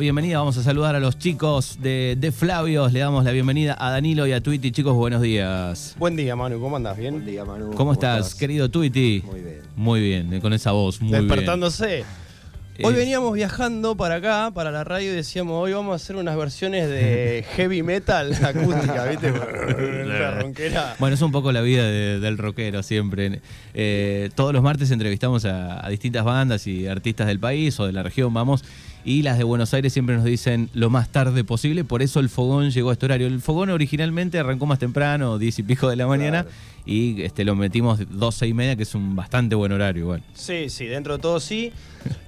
Bienvenida, vamos a saludar a los chicos de, de Flavios. Le damos la bienvenida a Danilo y a Twitty. Chicos, buenos días. Buen día, Manu. ¿Cómo andas? ¿Bien? Buen día, Manu. ¿Cómo, estás, querido Twitty? Muy bien. Muy bien, eh, con esa voz, muy Despertándose. bien. Hoy Eh, veníamos viajando para acá, para la radio, y decíamos, hoy vamos a hacer unas versiones de heavy metal acústica, ¿viste? La ronquera. Bueno, es un poco la vida de- del rockero siempre. Eh, todos los martes entrevistamos a, a distintas bandas y artistas del país o de la región, vamos, y las de Buenos Aires siempre nos dicen lo más tarde posible, por eso el fogón llegó a este horario. El fogón originalmente arrancó más temprano, 10 y pico de la mañana. Y este, lo metimos 12 y media, que es un bastante buen horario igual. Sí, sí, dentro de todo sí.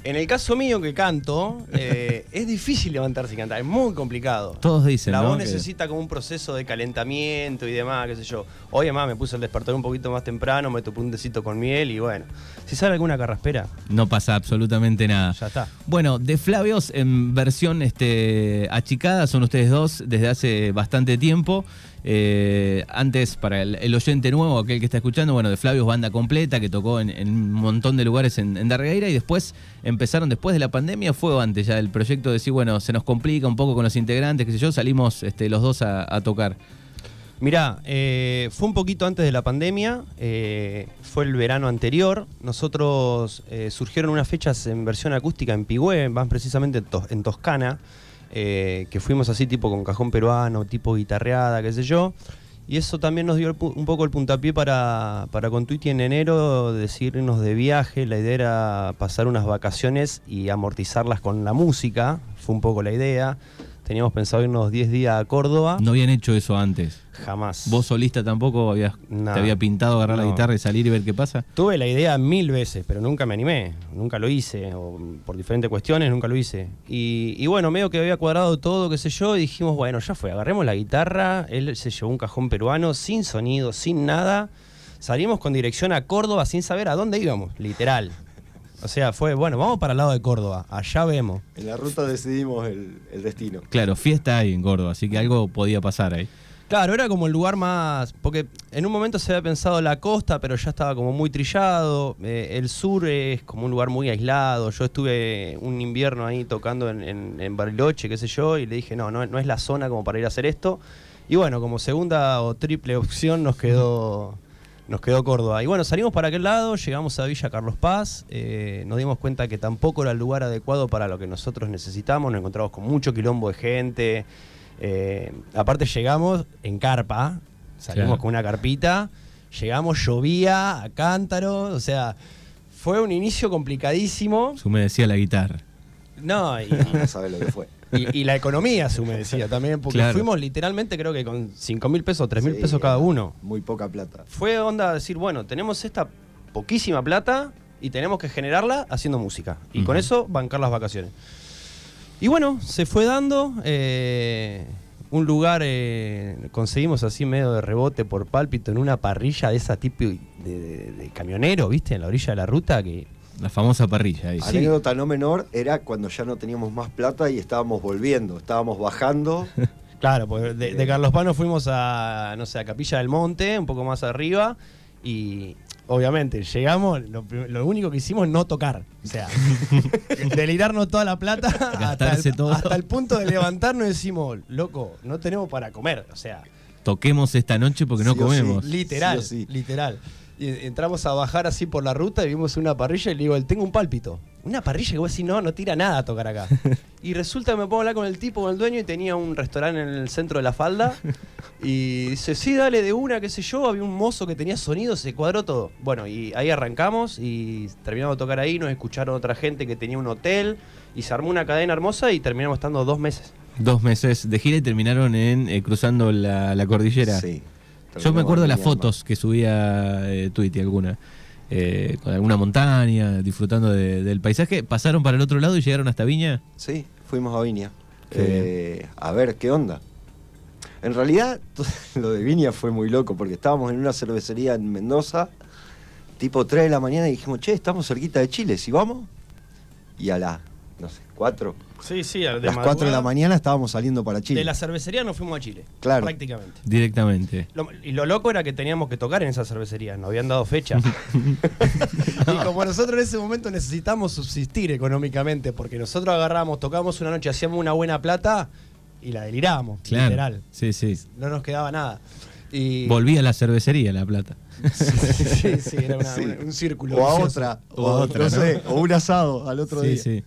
En el caso mío que canto, eh, es difícil levantarse y cantar, es muy complicado. Todos dicen, La voz necesita como un proceso de calentamiento y demás, qué sé yo. Hoy además me puse el despertar un poquito más temprano, me topé un tecito con miel y bueno. Si sale alguna carraspera, No pasa absolutamente nada. ya está. Bueno, de Flavios en versión este, achicada son ustedes dos desde hace bastante tiempo. Eh, antes, para el, oyente nuevo, aquel que está escuchando, bueno, de Flavios banda completa que tocó en, un montón de lugares en, en y después empezaron después de la pandemia, fue antes ya el proyecto de decir, bueno, se nos complica un poco con los integrantes, qué sé yo, salimos este, los dos a, tocar. Mirá, eh, fue un poquito antes de la pandemia, eh, fue el verano anterior. Nosotros surgieron unas fechas en versión acústica en Pigüé, más precisamente en Toscana, eh, que fuimos así tipo con cajón peruano, tipo guitarreada, qué sé yo. Y eso también nos dio un poco el puntapié para, para con Twitty en enero decirnos de viaje. La idea era pasar unas vacaciones y amortizarlas con la música, fue un poco la idea. Teníamos pensado irnos 10 días a Córdoba. No habían hecho eso antes. Jamás. ¿Vos solista tampoco habías, No. te había pintado agarrar la guitarra y salir y ver qué pasa? Tuve la idea mil veces, pero nunca me animé, nunca lo hice, o por diferentes cuestiones nunca lo hice. Y, y bueno, medio que había cuadrado todo, qué sé yo, y dijimos, bueno, ya fue, agarremos la guitarra, él se llevó un cajón peruano, sin sonido, sin nada, salimos con dirección a Córdoba sin saber a dónde íbamos, literal. O sea, fue, bueno, vamos para el lado de Córdoba, allá vemos. En la ruta decidimos el, el destino. Claro, fiesta hay en Córdoba, así que algo podía pasar ahí. Claro, era como el lugar más. Porque en un momento se había pensado la costa, pero ya estaba como muy trillado. Eh, el sur es como un lugar muy aislado. Yo estuve un invierno ahí tocando en, Bariloche, qué sé yo, y le dije, no, no, no es la zona como para ir a hacer esto. Y bueno, como segunda o triple opción nos quedó. Nos quedó Córdoba. Y bueno, salimos para aquel lado, llegamos a Villa Carlos Paz, eh, nos dimos cuenta que tampoco era el lugar adecuado para lo que nosotros necesitamos, nos encontramos con mucho quilombo de gente. Eh, aparte llegamos en carpa, salimos Claro. con una carpita, llegamos, llovía a cántaro, o sea, fue un inicio complicadísimo. Se humedecía la guitarra. No, y, No sabes lo que fue. y- y la economía se humedecía también, porque Claro. fuimos literalmente creo que con 5 mil pesos, 3 mil Sí, pesos cada uno. Muy poca plata. Fue onda decir, bueno, tenemos esta poquísima plata y tenemos que generarla haciendo música. Y con eso bancar las vacaciones. Y bueno, se fue dando. eh, un lugar eh, conseguimos así medio de rebote por pálpito en una parrilla de esa tipo de, de- de camionero, ¿viste? En la orilla de la ruta que... La famosa parrilla ahí. Sí. Anécdota no menor era cuando ya no teníamos más plata y estábamos volviendo. Estábamos bajando. Claro, pues de, de Carlos Pano fuimos a, no sé, a Capilla del Monte, un poco más arriba, y obviamente llegamos, lo, único que hicimos es no tocar. O sea, delirarnos toda la plata hasta el, todo. hasta el punto de levantarnos y decimos, loco, no tenemos para comer. O sea, Toquemos esta noche porque no Sí comemos. literal, Sí o sí. literal. Y entramos a bajar así por la ruta y vimos una parrilla y le digo, tengo un pálpito. Una parrilla que vos decís, no, no tira nada a tocar acá. y resulta que me pongo a hablar con el tipo, con el dueño, y tenía un restaurante en el centro de la falda. Y dice, sí, dale de una, qué sé yo. Había un mozo que tenía sonido, se cuadró todo. Bueno, y ahí arrancamos y terminamos de tocar ahí. Nos escucharon otra gente que tenía un hotel y se armó una cadena hermosa y terminamos estando dos meses. Dos meses de gira y terminaron en eh, cruzando la, la cordillera. Sí. Yo me acuerdo de las fotos que subía eh, Tweety alguna. Eh, con alguna montaña, disfrutando de- del paisaje. ¿Pasaron para el otro lado y llegaron hasta Viña? Sí, fuimos a Viña. Eh, a ver qué onda. En realidad, lo de Viña fue muy loco porque estábamos en una cervecería en Mendoza, tipo 3 de la mañana, y dijimos, che, estamos cerquita de Chile, ¿si vamos? Y a las, no sé, 4 Sí, sí, de A las 4 de la mañana estábamos saliendo para Chile. De la cervecería nos fuimos a Chile. Claro. Prácticamente. Directamente. Lo- y lo loco era que teníamos que tocar en esa cervecería, nos habían dado fecha. y como nosotros en ese momento necesitamos subsistir económicamente, porque nosotros agarramos, tocábamos una noche, hacíamos una buena plata y la deliramos, Claro. literal. Sí, sí. No nos quedaba nada. Y Volví a la cervecería La Plata. sí, sí, era una- Sí. una- un círculo. O a vicioso. otra. O O, a otra, no ¿no? sé, o un asado al otro Sí, día. sí.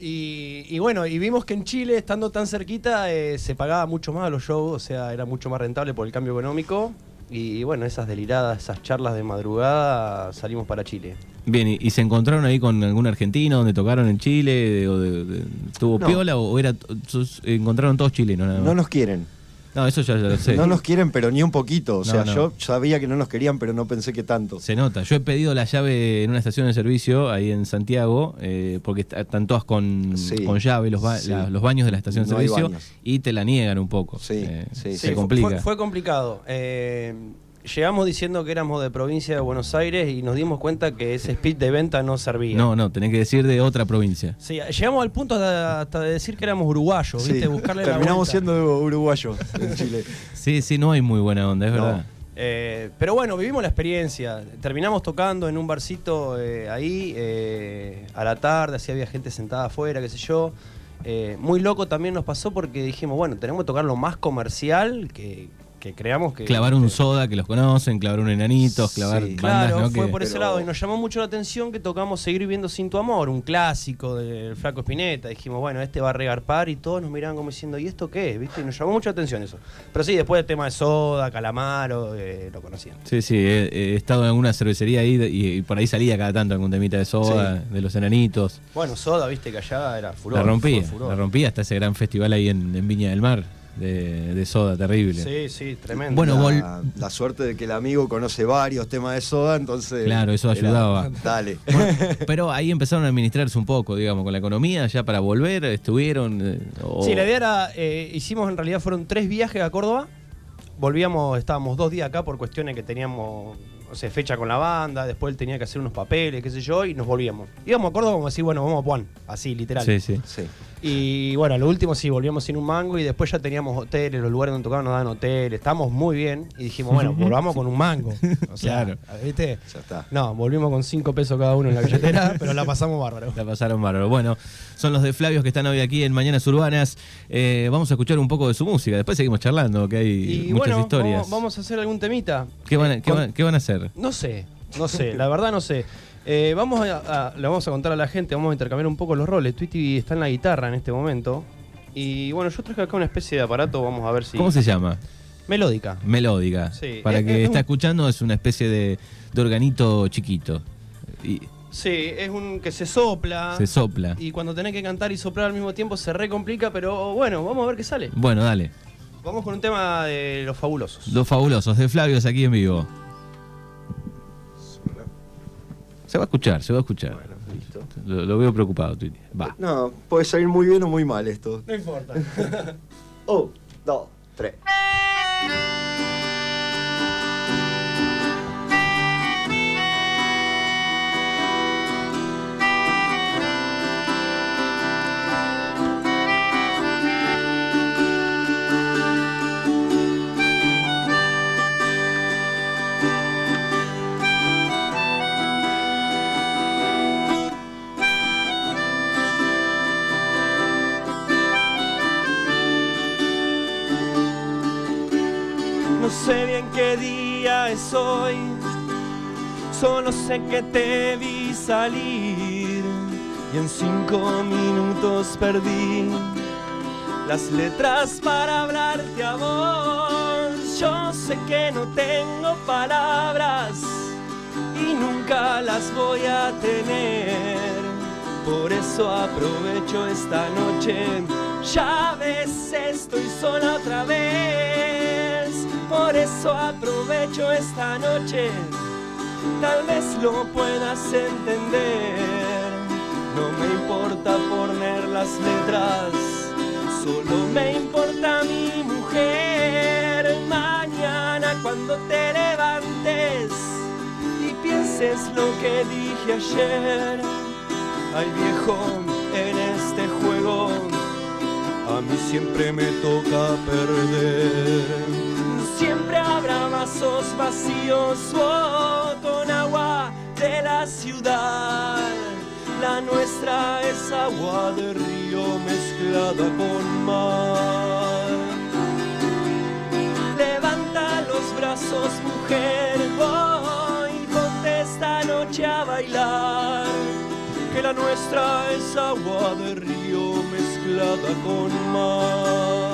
Y, y bueno, y vimos que en Chile, estando tan cerquita, eh, se pagaba mucho más los shows, o sea, era mucho más rentable por el cambio económico. Y bueno, esas deliradas, esas charlas de madrugada, salimos para Chile. Bien, ¿y, y se encontraron ahí con algún argentino donde tocaron en Chile? De- o de- de- ¿Tuvo No. piola o, era, encontraron todos chilenos nada más? No nos quieren. No, eso ya, ya lo sé. No nos quieren, pero ni un poquito. O sea, no. yo sabía que no nos querían, pero no pensé que tanto. Se nota. Yo he pedido la llave en una estación de servicio ahí en Santiago, eh, porque está- están todas con, Sí. con llave los, ba- Sí. la- los baños de la estación de No servicio y te la niegan un poco. Sí, Eh, sí, se sí. complica. Fue, fue complicado. Eh, llegamos diciendo que éramos de provincia de Buenos Aires y nos dimos cuenta que ese speed de venta no servía. No, no, tenés que decir de otra provincia. Sí, llegamos al punto hasta, hasta de decir que éramos uruguayos, Sí, ¿viste? Buscarle la Terminamos siendo uruguayos en Chile. Sí, sí, no hay muy buena onda, es No. verdad. Eh, pero bueno, vivimos la experiencia. Terminamos tocando en un barcito eh, ahí eh, a la tarde, así había gente sentada afuera, qué sé yo. Eh, muy loco también nos pasó porque dijimos, bueno, tenemos que tocar lo más comercial que, que creamos que... Clavar un que- soda que los conocen, clavar un enanitos, clavar Sí. bandas, Claro, ¿no? fue Que- por ese Pero- lado y nos llamó mucho la atención que tocamos Seguir viviendo sin tu amor, un clásico del Flaco Espineta. Dijimos, bueno, este va a regarpar y todos nos miraban como diciendo, ¿y esto qué es? ¿Viste? Y nos llamó mucho la atención eso. Pero sí, después el tema de Soda, Calamaro, eh, lo conocían. Sí, sí, he, he estado en alguna cervecería ahí y, y por ahí salía cada tanto algún temita de soda, de los enanitos. Bueno, Soda, viste que allá era furor. la rompía, furor. la rompía hasta ese gran festival ahí en, en Viña del Mar de, de soda, terrible. Sí, sí, tremendo. Bueno, la, vol- la suerte de que el amigo conoce varios temas de soda, entonces. Claro, eso era- ayudaba. Dale. Bueno, pero ahí empezaron a administrarse un poco, digamos, con la economía, ya para volver, estuvieron... eh, o- Sí, la idea era, eh, hicimos en realidad, fueron tres viajes a Córdoba. Volvíamos, estábamos dos días acá por cuestiones que teníamos, no sé, fecha con la banda, después él tenía que hacer unos papeles, qué sé yo, y nos volvíamos. Íbamos a Córdoba como decir, bueno, vamos a Puan, así, literal. Sí, sí. Sí. Y bueno, a lo último sí, volvíamos sin un mango y después ya teníamos hoteles, los lugares donde tocaban nos daban hoteles, estábamos muy bien y dijimos, bueno, volvamos con un mango. O sea, Claro. ¿viste? Ya está. No, volvimos con cinco pesos cada uno en la billetera, pero la pasamos bárbaro. La pasaron bárbaro. Bueno, son los de Flavios que están hoy aquí en Mañanas Urbanas. Eh, vamos a escuchar un poco de su música. Después seguimos charlando, que hay Y muchas bueno, historias. Vamos, vamos a hacer algún temita. ¿Qué, van a, Eh, qué con- van- qué van a hacer? No sé, no sé, la verdad no sé. Eh, vamos a, a- le vamos a contar a la gente, vamos a intercambiar un poco los roles. Tweety está en la guitarra en este momento. Y bueno, yo traje acá una especie de aparato, vamos a ver si. ¿Cómo se llama? Melódica. Melódica. Sí. Para que es está escuchando, es una especie de, de organito chiquito. Y Sí, es un que se sopla. se sopla. Y cuando tenés que cantar y soplar al mismo tiempo se recomplica, pero bueno, vamos a ver qué sale. Bueno, dale. Vamos con un tema de los fabulosos. Los fabulosos de Flavios aquí en vivo. Se va a escuchar, se va a escuchar. Listo. Lo, lo veo preocupado, Twitty. Va. No, puede salir muy bien o muy mal esto. No importa. Un, dos, tres. No sé bien qué día es hoy, solo sé que te vi salir y en cinco minutos perdí las letras para hablarte a vos. Yo sé que no tengo palabras y nunca las voy a tener. Por eso aprovecho esta noche. Ya ves, estoy sola otra vez. Por eso aprovecho esta noche. Tal vez lo puedas entender. No me importa poner las letras. Solo me importa mi mujer. Mañana cuando te levantes y pienses lo que dije ayer. Ay viejo, en este juego a mí siempre me toca perder. Siempre habrá vasos vacíos con agua de la ciudad. La nuestra es agua de río mezclada con mar. Levanta los brazos, mujer, oh, y ponte esta noche a bailar. Que la nuestra es agua de río mezclada con mar.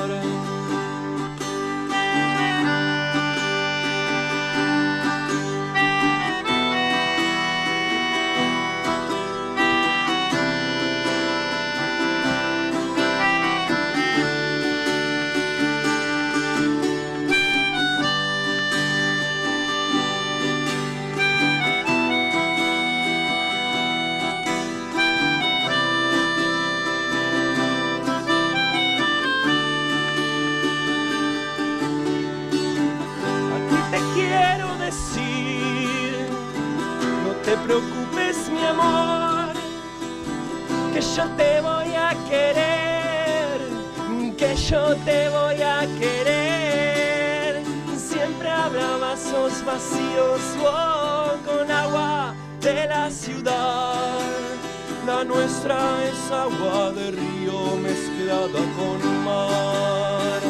Nuestra es agua de río mezclada con mar.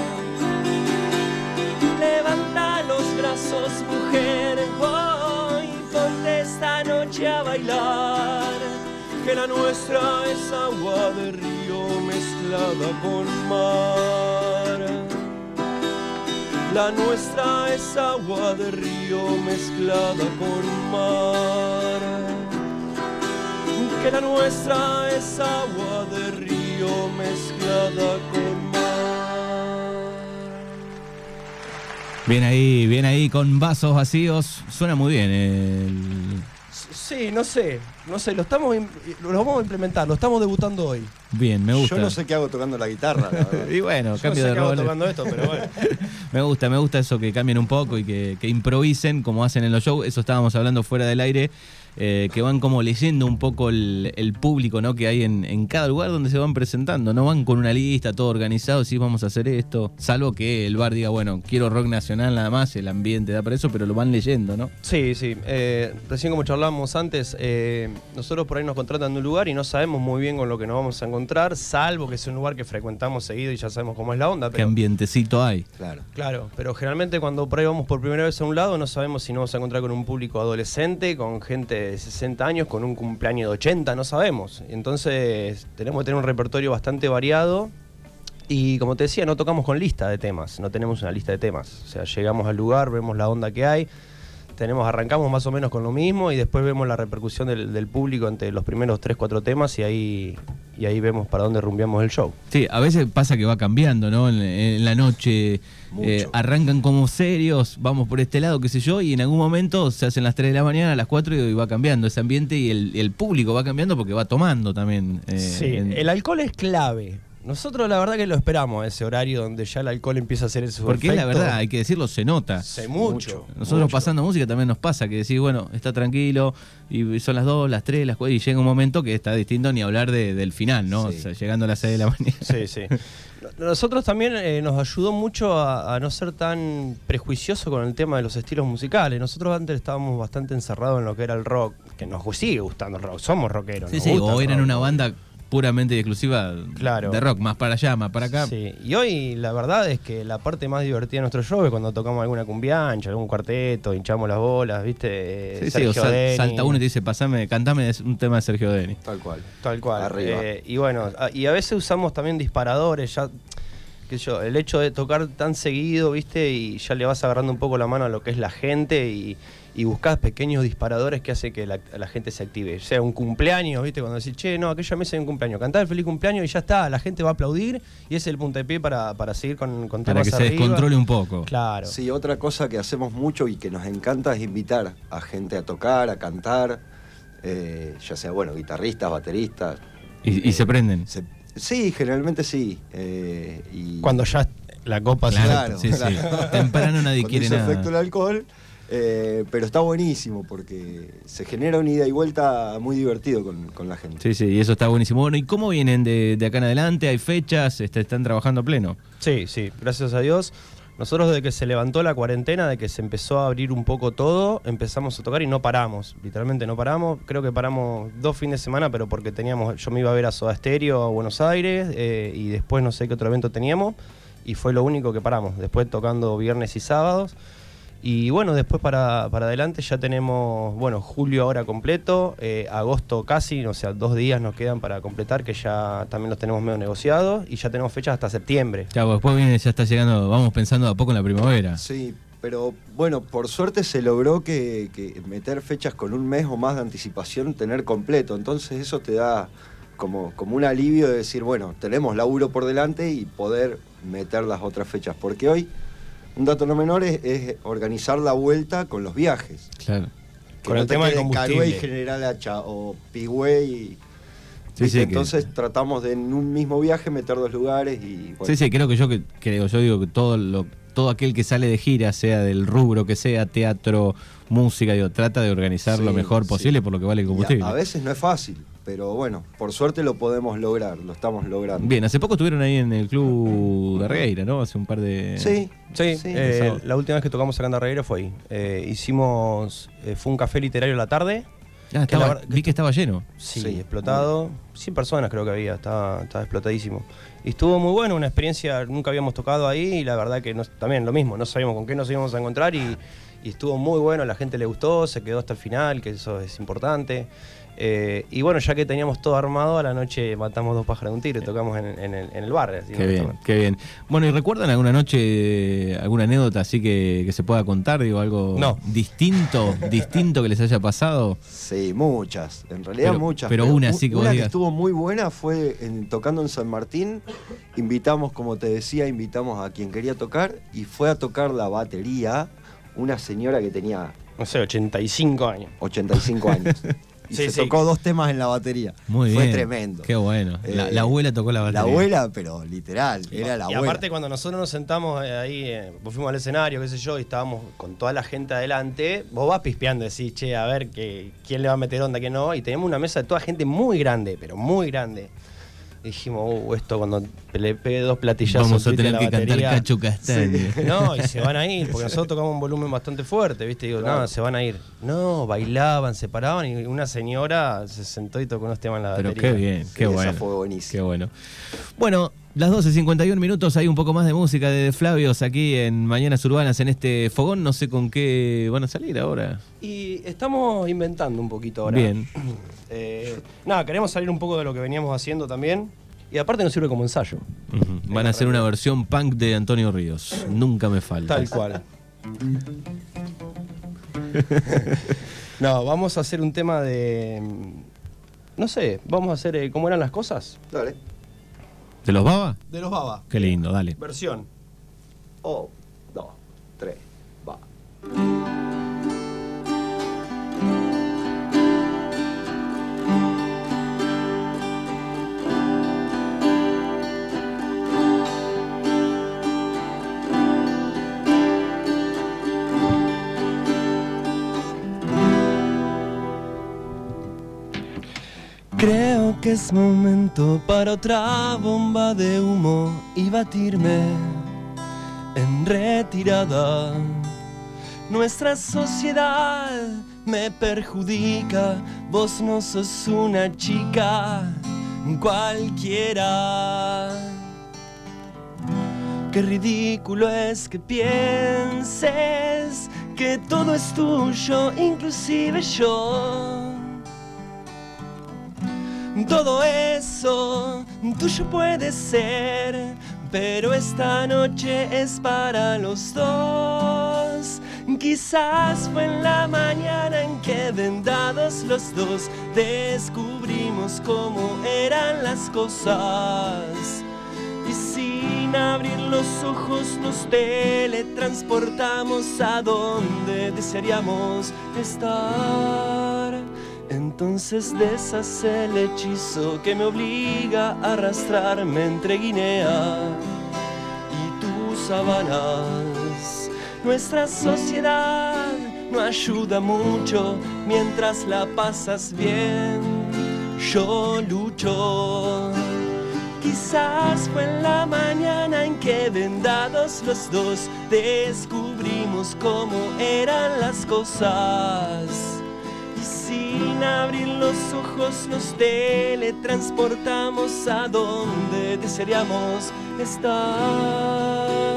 Levanta los brazos, mujer, hoy ponte esta noche a bailar. Que la nuestra es agua de río mezclada con mar. La nuestra es agua de río mezclada con mar. Que la nuestra es agua de río mezclada con mar. Bien ahí, bien ahí, con vasos vacíos. Suena muy bien. el- Sí, no sé, no sé, lo estamos lo vamos a implementar, lo estamos debutando hoy. Bien, me gusta. Yo no sé qué hago tocando la guitarra, la. Y bueno, Yo cambio no sé de qué hago tocando esto, pero bueno. Me gusta, me gusta eso que cambien un poco y que, que improvisen como hacen en los shows. Eso estábamos hablando fuera del aire. Eh, que van como leyendo un poco el, el público ¿no? que hay en, en cada lugar donde se van presentando. No van con una lista, todo organizado, sí, vamos a hacer esto. Salvo que el bar diga, bueno, quiero rock nacional nada más, el ambiente da para eso, pero lo van leyendo, ¿no? Sí, sí. eh, recién como charlábamos antes, eh, nosotros por ahí nos contratan de un lugar y no sabemos muy bien con lo que nos vamos a encontrar, salvo que es un lugar que frecuentamos seguido y ya sabemos cómo es la onda. ¿Qué ambientecito hay? Claro. claro, pero generalmente cuando por ahí vamos por primera vez a un lado no sabemos si nos vamos a encontrar con un público adolescente, con gente de 60 años, con un cumpleaños de 80, no sabemos. Entonces tenemos que tener un repertorio bastante variado. Y como te decía, no tocamos con lista de temas, no tenemos una lista de temas. O sea, llegamos al lugar, vemos la onda que hay, tenemos, arrancamos más o menos con lo mismo y después vemos la repercusión del, del público entre los primeros 3, 4 temas y ahí, y ahí vemos para dónde rumbeamos el show. Sí, a veces pasa que va cambiando, ¿no? En, en la noche eh, arrancan como serios, vamos por este lado, qué sé yo, y en algún momento se hacen las 3 de la mañana, a las 4 y va cambiando ese ambiente y el, el público va cambiando porque va tomando también. eh, Sí, en- el alcohol es clave. Nosotros la verdad que lo esperamos ese horario donde ya el alcohol empieza a hacer su porque es la verdad, hay que decirlo, se nota. Sé mucho. Nosotros mucho. pasando música también nos pasa que decís, bueno, está tranquilo, y son las 2, las 3, las 4, y llega un momento que está distinto ni hablar de- del final, ¿no? Sí. O sea, llegando a las 6 de la mañana. Sí, sí. Nosotros también eh, nos ayudó mucho a, a no ser tan prejuicioso con el tema de los estilos musicales. Nosotros antes estábamos bastante encerrados en lo que era el rock, que nos sigue gustando el rock, somos rockeros. Sí, nos sí, gusta o eran rock. una banda puramente y exclusiva Claro. de rock, más para allá, más para acá. Sí, y hoy la verdad es que la parte más divertida de nuestro show es cuando tocamos alguna cumbiancha, algún cuarteto, hinchamos las bolas, ¿viste? Sí, sí, Sergio o sal- Denis. salta uno y te dice, pasame, cantame un tema de Sergio Denis. Tal cual. Tal cual. Arriba. Eh, y bueno, y a veces usamos también disparadores, ya, sé yo, el hecho de tocar tan seguido, viste, y ya le vas agarrando un poco la mano a lo que es la gente y, y buscás pequeños disparadores que hacen que la, la gente se active. O sea, un cumpleaños, viste, cuando decís, che, no, aquella mesa hay un cumpleaños, cantá el feliz cumpleaños y ya está, la gente va a aplaudir y ese es el puntapié para, para seguir con, con Para temas que se arriba. descontrole un poco. Claro. Sí, otra cosa que hacemos mucho y que nos encanta es invitar a gente a tocar, a cantar, eh, ya sea, bueno, guitarristas, bateristas. Y, y se prenden. Se- sí, generalmente sí. eh, y Cuando ya la copa se Claro, Claro, sí, sí. Temprano nadie Cuando quiere nada. efecto el alcohol, Eh, pero está buenísimo porque se genera un ida y vuelta muy divertido con, con la gente. Sí, sí, y eso está buenísimo. Bueno, ¿y cómo vienen de, de acá en adelante? ¿Hay fechas? Este, ¿Están trabajando a pleno? Sí, sí, gracias a Dios. Nosotros desde que se levantó la cuarentena, de que se empezó a abrir un poco todo, empezamos a tocar y no paramos, literalmente no paramos. Creo que paramos dos fines de semana, pero porque teníamos, yo me iba a ver a Soda Stereo a Buenos Aires eh, y después no sé qué otro evento teníamos y fue lo único que paramos. Después tocando viernes y sábados. Y bueno, después para, para adelante ya tenemos, bueno, julio ahora completo, eh, agosto casi, o sea, dos días nos quedan para completar, que ya también los tenemos medio negociados, y ya tenemos fechas hasta septiembre. Claro, después viene, ya está llegando, vamos pensando a poco en la primavera. Sí, pero bueno, por suerte se logró que, que meter fechas con un mes o más de anticipación, tener completo. Entonces eso te da como, como un alivio de decir, bueno, tenemos laburo por delante y poder meter las otras fechas. Porque hoy, un dato no menor es, es organizar la vuelta con los viajes. Claro. Que Con no el te tema del combustible. Carué y General Hacha o Pigüey. y- Sí, sí, que- Entonces tratamos de en un mismo viaje meter dos lugares y bueno, Sí, sí, creo que yo que creo, yo digo que todo lo, todo aquel que sale de gira, sea del rubro que sea, teatro, música, digo, trata de organizar lo mejor sí. posible por lo que vale el a- combustible. a, veces no es fácil, pero bueno, por suerte lo podemos lograr, lo estamos logrando. Bien, hace poco estuvieron ahí en el club de Regueira, ¿no? Hace un par de. Sí, Sí, sí. eh, la última vez que tocamos acá en Darreguera fue ahí. Eh, hicimos, eh, fue un café literario a la tarde. Ah, que estaba- la verdad- vi que estaba lleno. Sí, Sí, explotado. 100 personas creo que había, estaba, estaba explotadísimo. Y estuvo muy bueno, una experiencia, nunca habíamos tocado ahí y la verdad que nos- también lo mismo, no sabíamos con qué nos íbamos a encontrar y, y estuvo muy bueno, la gente le gustó, se quedó hasta el final, que eso es importante. Eh, y bueno, ya que teníamos todo armado, a la noche matamos dos pájaros de un tiro y tocamos en, en el, en el bar. así, Qué bien, qué bien. Bueno, ¿y recuerdan alguna noche, alguna anécdota así que, que se pueda contar? Digo, algo No. distinto, distinto que les haya pasado. Sí, muchas, en realidad Pero- muchas. pero una sí que Una que estuvo muy buena fue en- tocando en San Martín. Invitamos, como te decía, invitamos a quien quería tocar y fue a tocar la batería una señora que tenía No sé, 85 años. 85 años. Y Sí, se sí. tocó dos temas en la batería. Muy Fue bien. tremendo. Qué bueno. La, Eh, la abuela tocó la batería. La abuela, pero literal, era la y abuela. aparte cuando nosotros nos sentamos eh, ahí, eh, vos fuimos al escenario, qué sé yo, y estábamos con toda la gente adelante, vos vas pispeando, decís, che, a ver que, quién le va a meter onda, quién no, y teníamos una mesa de toda gente muy grande, pero muy grande. Dijimos, uh, esto cuando le pegue dos platillazos Vamos a tener la que cantar batería". Cacho Castaño. No, y se van a ir, porque nosotros tocamos un volumen bastante fuerte, ¿viste? Digo, Claro. no, se van a ir. No, bailaban, se paraban y una señora se sentó y tocó unos temas en la Pero batería. qué bien, Sí, qué esa bueno. fue buenísima. Qué bueno. Bueno, las 12.51 minutos, hay un poco más de música de Flavios aquí en Mañanas Urbanas en este fogón. No sé con qué van a salir ahora. Y estamos inventando un poquito ahora. Bien. Eh, nada, queremos salir un poco de lo que veníamos haciendo también. Y aparte nos sirve como ensayo. Van a hacer una versión punk de Antonio Ríos. Nunca me falta. Tal cual. no, vamos a hacer un tema de. mm, No sé, vamos a hacer eh, cómo eran las cosas. Dale. ¿De los Baba? De los Baba. Qué lindo, dale. Versión. Oh, dos, tres, va. Que es momento para otra bomba de humo y batirme en retirada. Nuestra sociedad me perjudica, vos no sos una chica cualquiera. Qué ridículo es que pienses que todo es tuyo, inclusive yo. Todo eso tuyo puede ser, pero esta noche es para los dos. Quizás fue en la mañana en que vendados los dos descubrimos cómo eran las cosas. Y sin abrir los ojos nos teletransportamos a donde desearíamos estar. Entonces deshace el hechizo que me obliga a arrastrarme entre Guinea y tus sabanas. Nuestra sociedad no ayuda mucho mientras la pasas bien. Yo lucho. Quizás fue en la mañana en que vendados los dos descubrimos cómo eran las cosas. Sin abrir los ojos nos teletransportamos a donde desearíamos estar.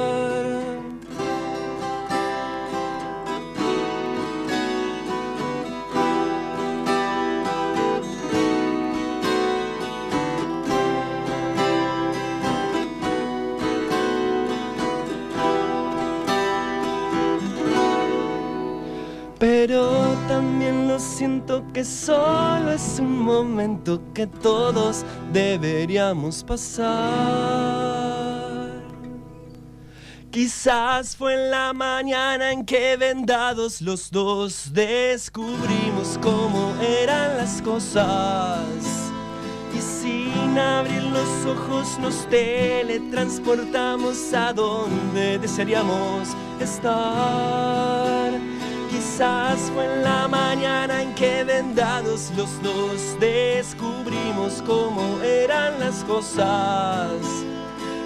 También lo siento que solo es un momento que todos deberíamos pasar. Quizás fue en la mañana en que vendados los dos descubrimos cómo eran las cosas. Y sin abrir los ojos nos teletransportamos a donde desearíamos estar. Quizás fue en la mañana en que vendados los dos descubrimos cómo eran las cosas.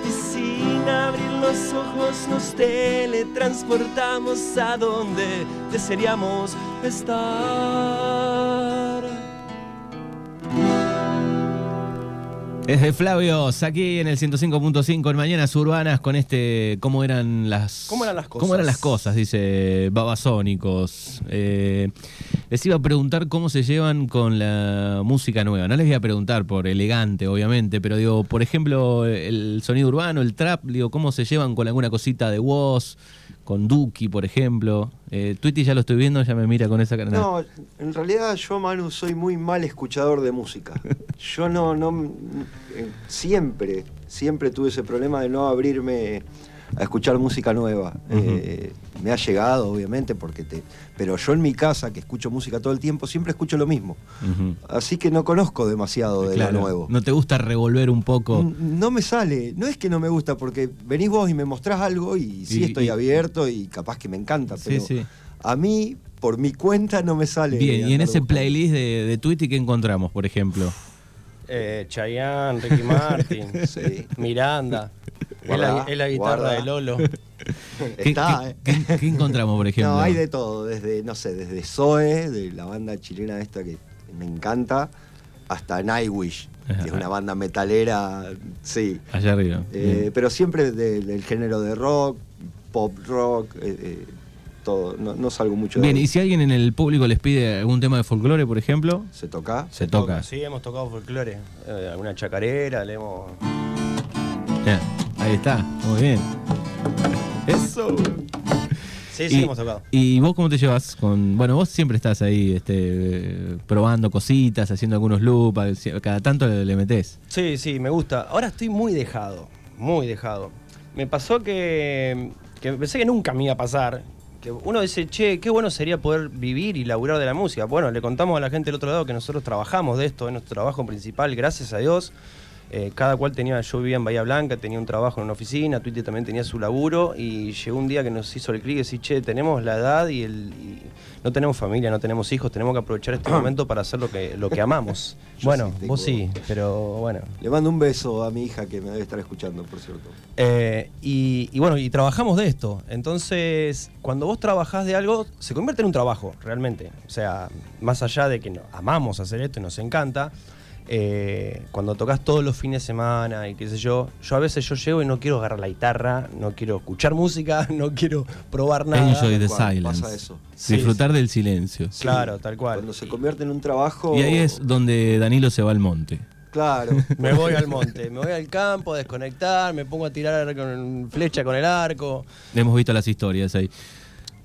Y sin abrir los ojos nos teletransportamos a donde desearíamos estar. Es de Flavios, aquí en el 105.5 en Mañanas Urbanas con este ¿Cómo eran las ¿Cómo eran las cosas? ¿Cómo eran las cosas? Dice Babasónicos. Eh, les iba a preguntar cómo se llevan con la música nueva. No les voy a preguntar por elegante, obviamente, pero digo, por ejemplo, el sonido urbano, el trap, digo, ¿cómo se llevan con alguna cosita de voz? Con Duki, por ejemplo. Eh, Twitty ya lo estoy viendo, ya me mira con esa cara. No, en realidad yo, Manu, soy muy mal escuchador de música. Yo no, no, eh, siempre, siempre tuve ese problema de no abrirme a escuchar música nueva. Eh, me ha llegado, obviamente, porque te. Pero yo en mi casa, que escucho música todo el tiempo, siempre escucho lo mismo. Así que no conozco demasiado de Claro, lo nuevo. ¿No te gusta revolver un poco? No me sale, no es que no me gusta, porque venís vos y me mostrás algo y sí Y- estoy y- abierto y capaz que me encanta, Sí, pero sí. a mí, por mi cuenta, no me sale. Bien, y en ese buscando. playlist de, de Twitty, ¿qué encontramos, por ejemplo? Eh, Chayanne, Ricky Martin, Sí. Miranda. Es la, Guarda, es la guitarra guarda. de Lolo. ¿Qué, Está, qué- ¿eh? qué- qué encontramos, por ejemplo? No, hay de todo, desde, no sé, desde Zoe, de la banda chilena esta que me encanta, hasta Nightwish, que es una banda metalera, sí. Allá arriba. Eh, pero siempre de- del género de rock, pop rock, eh, eh, todo. No, no salgo mucho de Bien, ahí. y si alguien en el público les pide algún tema de folclore, por ejemplo, ¿Se toca? se toca. Sí, hemos tocado folclore. Eh, alguna chacarera, le hemos. Ya, ahí está, muy bien. Eso. Sí, sí, y, hemos tocado. ¿Y vos cómo te llevas con.? Bueno, vos siempre estás ahí este, probando cositas, haciendo algunos loops, cada tanto le, le metés. Sí, sí, me gusta. Ahora estoy muy dejado, muy dejado. Me pasó que, que pensé que nunca me iba a pasar. Que uno dice, che, qué bueno sería poder vivir y laburar de la música. Bueno, le contamos a la gente del otro lado que nosotros trabajamos de esto, es nuestro trabajo principal, gracias a Dios. Eh, cada cual tenía, yo vivía en Bahía Blanca, tenía un trabajo en una oficina, Twitty también tenía su laburo y llegó un día que nos hizo el clic y decir, che, tenemos la edad y, el, y no tenemos familia, no tenemos hijos, tenemos que aprovechar este momento para hacer lo que, lo que amamos. Bueno, sí vos sí, pero bueno. Le mando un beso a mi hija que me debe estar escuchando, por cierto. Eh, y, y bueno, y trabajamos de esto. Entonces, cuando vos trabajás de algo, se convierte en un trabajo, realmente. O sea, más allá de que no- amamos hacer esto y nos encanta, eh, cuando tocas todos los fines de semana y qué sé yo, yo a veces yo llego y no quiero agarrar la guitarra, no quiero escuchar música, no quiero probar nada. Enjoy the cual, silence. pasa eso. Sí, Disfrutar del silencio. Claro, tal cual. Cuando se convierte en un trabajo. Y ahí es donde Danilo se va al monte. Claro. Me voy al monte, me voy al campo a desconectar, me pongo a tirar con flecha con el arco. Hemos visto las historias ahí.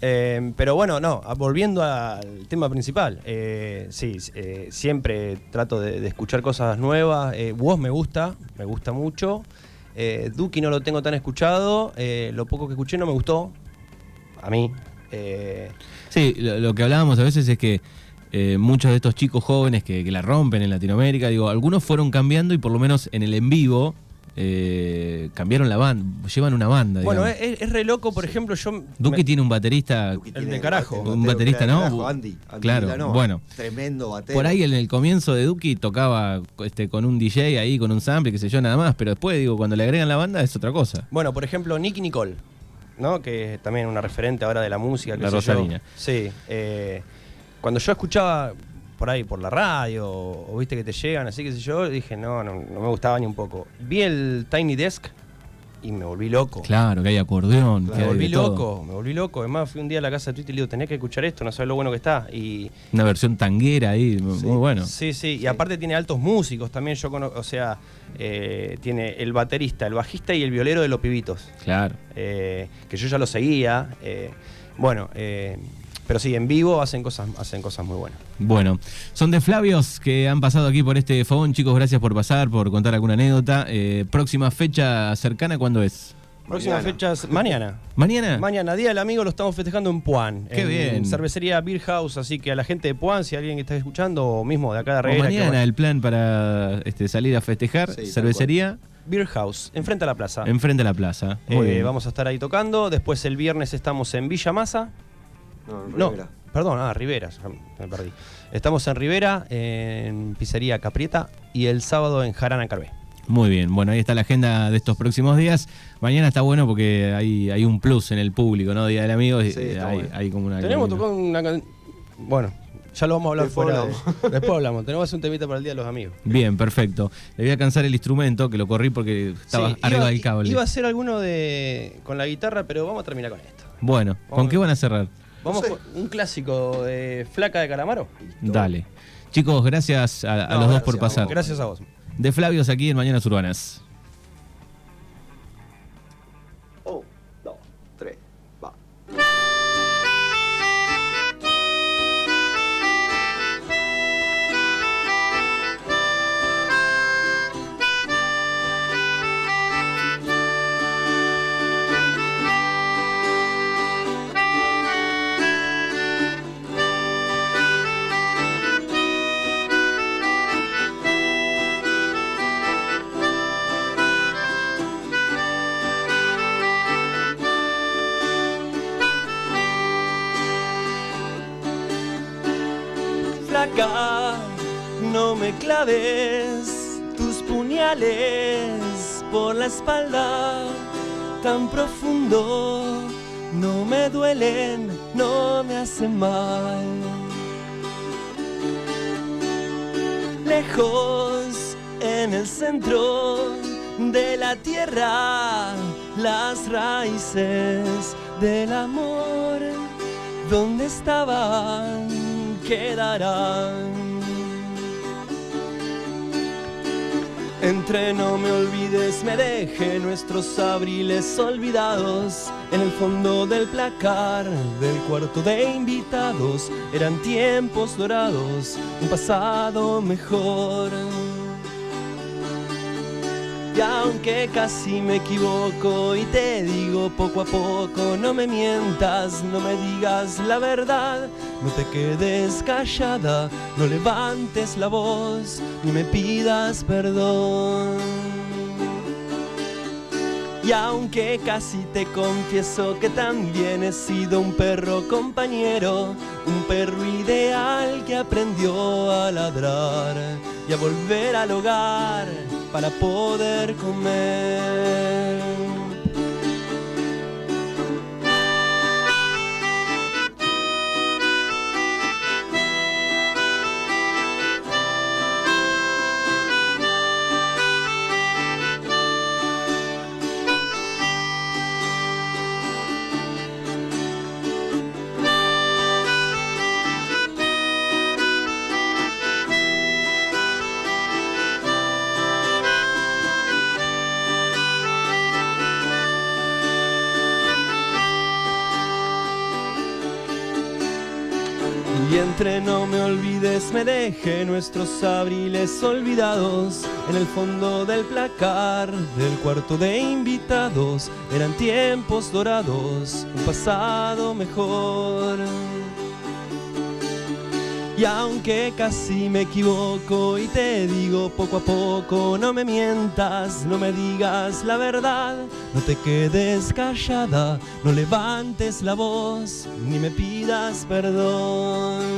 Eh, pero bueno, no, volviendo al tema principal, eh, sí, eh, siempre trato de, escuchar cosas nuevas. Woz me gusta, me gusta mucho. Duki no lo tengo tan escuchado, lo poco que escuché no me gustó, a mí. Sí, lo, lo que hablábamos a veces es que muchos de estos chicos jóvenes que, que la rompen en Latinoamérica, digo, algunos fueron cambiando y por lo menos en el en vivo eh, cambiaron la banda, llevan una banda. Bueno, es, es re loco, por ejemplo, yo. Duki me- tiene un baterista. Duki El tiene de carajo. batero, Un baterista, carajo, Andy, Andy Claro, Vilanova. bueno. Tremendo batero. Por ahí en el comienzo de Duki tocaba este, con un DJ ahí, con un sample, qué sé yo, nada más. Pero después, digo, cuando le agregan la banda es otra cosa. Bueno, por ejemplo, Nicky Nicole, ¿no? Que es también una referente ahora de la música. La. Rosalina. Sí. eh, cuando yo escuchaba por ahí por la radio, o, o viste que te llegan, así que sé yo, dije, no, no, no me gustaba ni un poco. Vi el Tiny Desk y me volví loco. Claro, que hay acordeón, que Me volví todo. loco, me volví loco. Además, fui un día a la casa de Twitter y le digo, tenés que escuchar esto, no sabes lo bueno que está. Y Una versión tanguera ahí, muy bueno. Sí, sí, y aparte tiene altos músicos también. Yo conozco, o sea, eh, tiene el baterista, el bajista y el violero de los pibitos. Claro. eh, que yo ya lo seguía. eh, bueno, eh, pero sí, en vivo hacen cosas, hacen cosas muy buenas. Bueno, son de Flavios que han pasado aquí por este fogón. Chicos, gracias por pasar, por contar alguna anécdota. Eh, próxima fecha cercana, ¿cuándo es? Próximas fechas, mañana. ¿Mañana? Mañana, Día del Amigo, lo estamos festejando en Puan. Qué en bien. Cervecería Beer House, así que a la gente de Puan, si alguien que está escuchando, o mismo de acá de que mañana el plan para este, salir a festejar. Sí, cervecería Beer House, enfrente a la plaza. enfrente a la plaza. Muy Eh, bien. vamos a estar ahí tocando. Después el viernes estamos en Villa Masa. No, en No, Rivera. perdón, ah, Rivera, ya me perdí. Estamos en Rivera, en Pizzería Caprieta, y el sábado en Jarana Carvé. Muy bien, bueno, ahí está la agenda de estos próximos días. Mañana está bueno porque hay, hay un plus en el público, ¿no? Día del Amigo, y- Sí, está hay, bueno. hay como una... Tenemos tocado una Bueno, ya lo vamos a hablar Después fuera. hablamos. de- Después hablamos. Tenemos que hacer un temita para el Día de los Amigos. Bien, perfecto. Le voy a cansar el instrumento, que lo corrí porque estaba Sí, arriba iba, del cable. Iba a hacer alguno de con la guitarra, pero vamos a terminar con esto. Bueno, ¿con qué van a cerrar? Vamos sé. con un clásico de Flaca de Calamaro. Dale. Chicos, gracias a, a No, los dos por pasar. Gracias a vos. De Flavios aquí en Mañanas Urbanas. No me claves tus puñales por la espalda tan profundo. No me duelen, no me hacen mal. Lejos en el centro de la tierra, las raíces del amor, donde estaban, quedarán. Entre no me olvides, me deje nuestros abriles olvidados en el fondo del placar del cuarto de invitados. Eran tiempos dorados, un pasado mejor. Y aunque casi me equivoco y te digo poco a poco, no me mientas, no me digas la verdad, no te quedes callada, no levantes la voz, ni me pidas perdón. Y aunque casi te confieso que también he sido un perro compañero, un perro ideal que aprendió a ladrar y a volver al hogar para poder comer. No me olvides, me deje nuestros abriles olvidados en el fondo del placar del cuarto de invitados. Eran tiempos dorados, un pasado mejor. Y aunque casi me equivoco y te digo poco a poco, no me mientas, no me digas la verdad, no te quedes callada, no levantes la voz, ni me pidas perdón.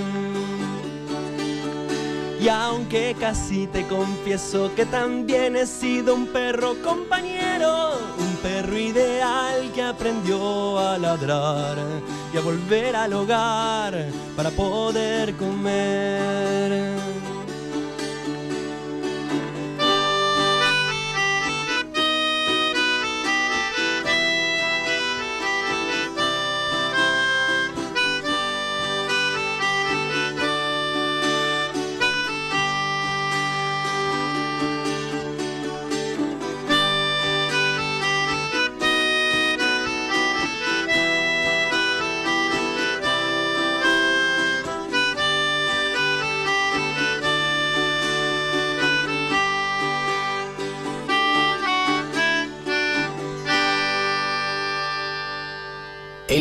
Y aunque casi te confieso que también he sido un perro compañero, un perro ideal que aprendió a ladrar y a volver al hogar para poder comer.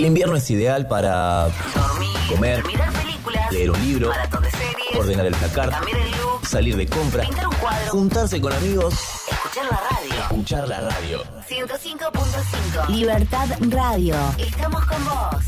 Invierno es ideal para Dormir, Comer. mirar películas, leer un libro, de series, ordenar el placar, cambiar el look, salir de compra, pintar un cuadro, juntarse con amigos, escuchar la radio. escuchar la radio. 105.5 Libertad Radio. Estamos con vos.